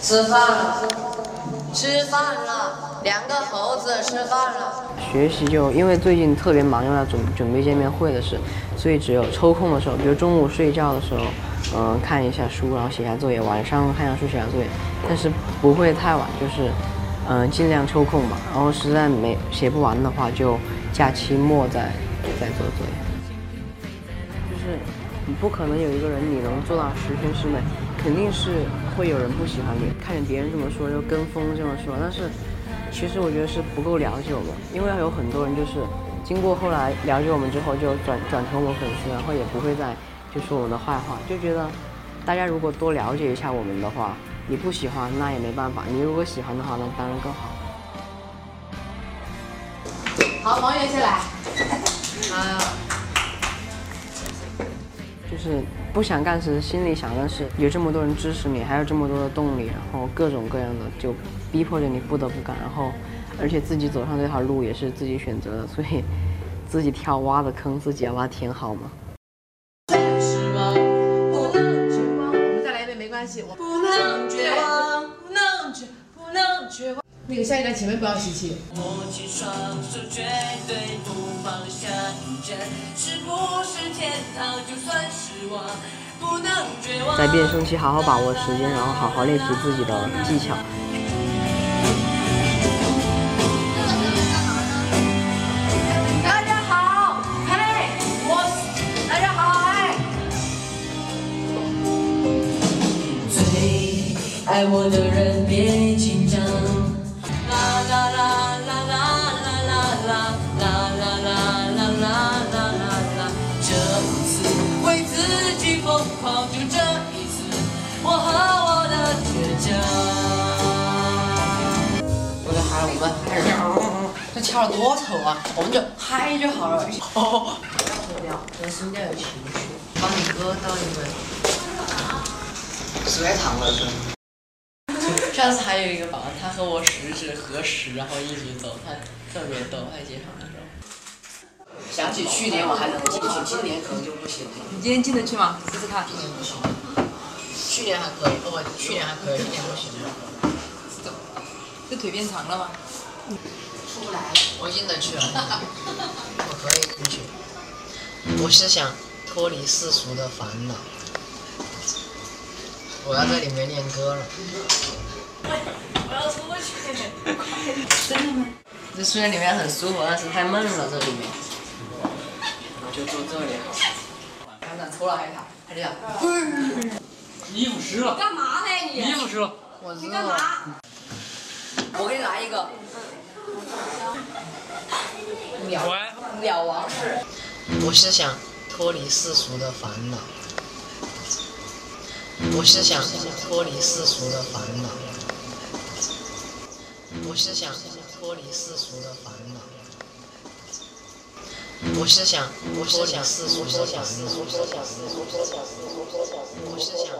吃饭了，吃饭了，两个猴子吃饭了。学习就因为最近特别忙，因为要准准备见面会的事，所以只有抽空的时候，比如中午睡觉的时候，嗯、看一下书，然后写下作业，晚上看下书写下作业，但是不会太晚，就是嗯、尽量抽空吧。然后实在没写不完的话，就假期末再再做作业。就是你不可能有一个人你能做到十全十美，肯定是会有人不喜欢你，看见别人这么说就跟风这么说，但是其实我觉得是不够了解我们，因为有很多人就是经过后来了解我们之后就转转成我们粉丝，然后也不会再就说我们的坏话，就觉得大家如果多了解一下我们的话，你不喜欢那也没办法，你如果喜欢的话那当然更好。好，王源先来。啊，就是不想干时心里想的是有这么多人支持你，还有这么多的动力，然后各种各样的就逼迫着你不得不干，然后而且自己走上这条路也是自己选择的，所以自己跳挖的坑自己要把它填好嘛。失望，不能绝望。我们再来一遍没关系，我不能绝望，不能绝，不能绝望。那个下一段前面不要吸气。握紧双手，绝对不放是不是天堂就算失望？在变声期，好好把握时间，然后好好练习自己的技巧。大家好，嘿，我大家好，哎。最爱我的人，别紧张，啦啦啦啦啦。这跳的多丑啊！我们就嗨就好了。哦，不要声调，这声调有情绪。帮你哥倒一杯。吃糖了是？上次还有一个宝宝，他和我十指合十，然后一直走，他特别逗，在街上的时候。想起去年我还能进去，今年可能就不行了。你今天进得去吗？试试看。今年不行。去年还可以，哦不，去年还可以，今年不行了。这腿变长了吗？出不来，我进得去了，我可以进去。我是想脱离世俗的烦恼，我要在里面练歌了。我要出去。真的吗？这虽然里面很舒服，但是太闷了这里面。我就坐这里好了。刚才拖了一下，他就这样。衣服湿了，干嘛呢你？衣服湿了。我知道。我给你来一个。鸟喂，鸟王是。我是想脱离世俗的烦恼。我是想脱离世俗的烦恼。我是想脱离世俗的烦恼。我是想脱离世俗的烦恼。我是想。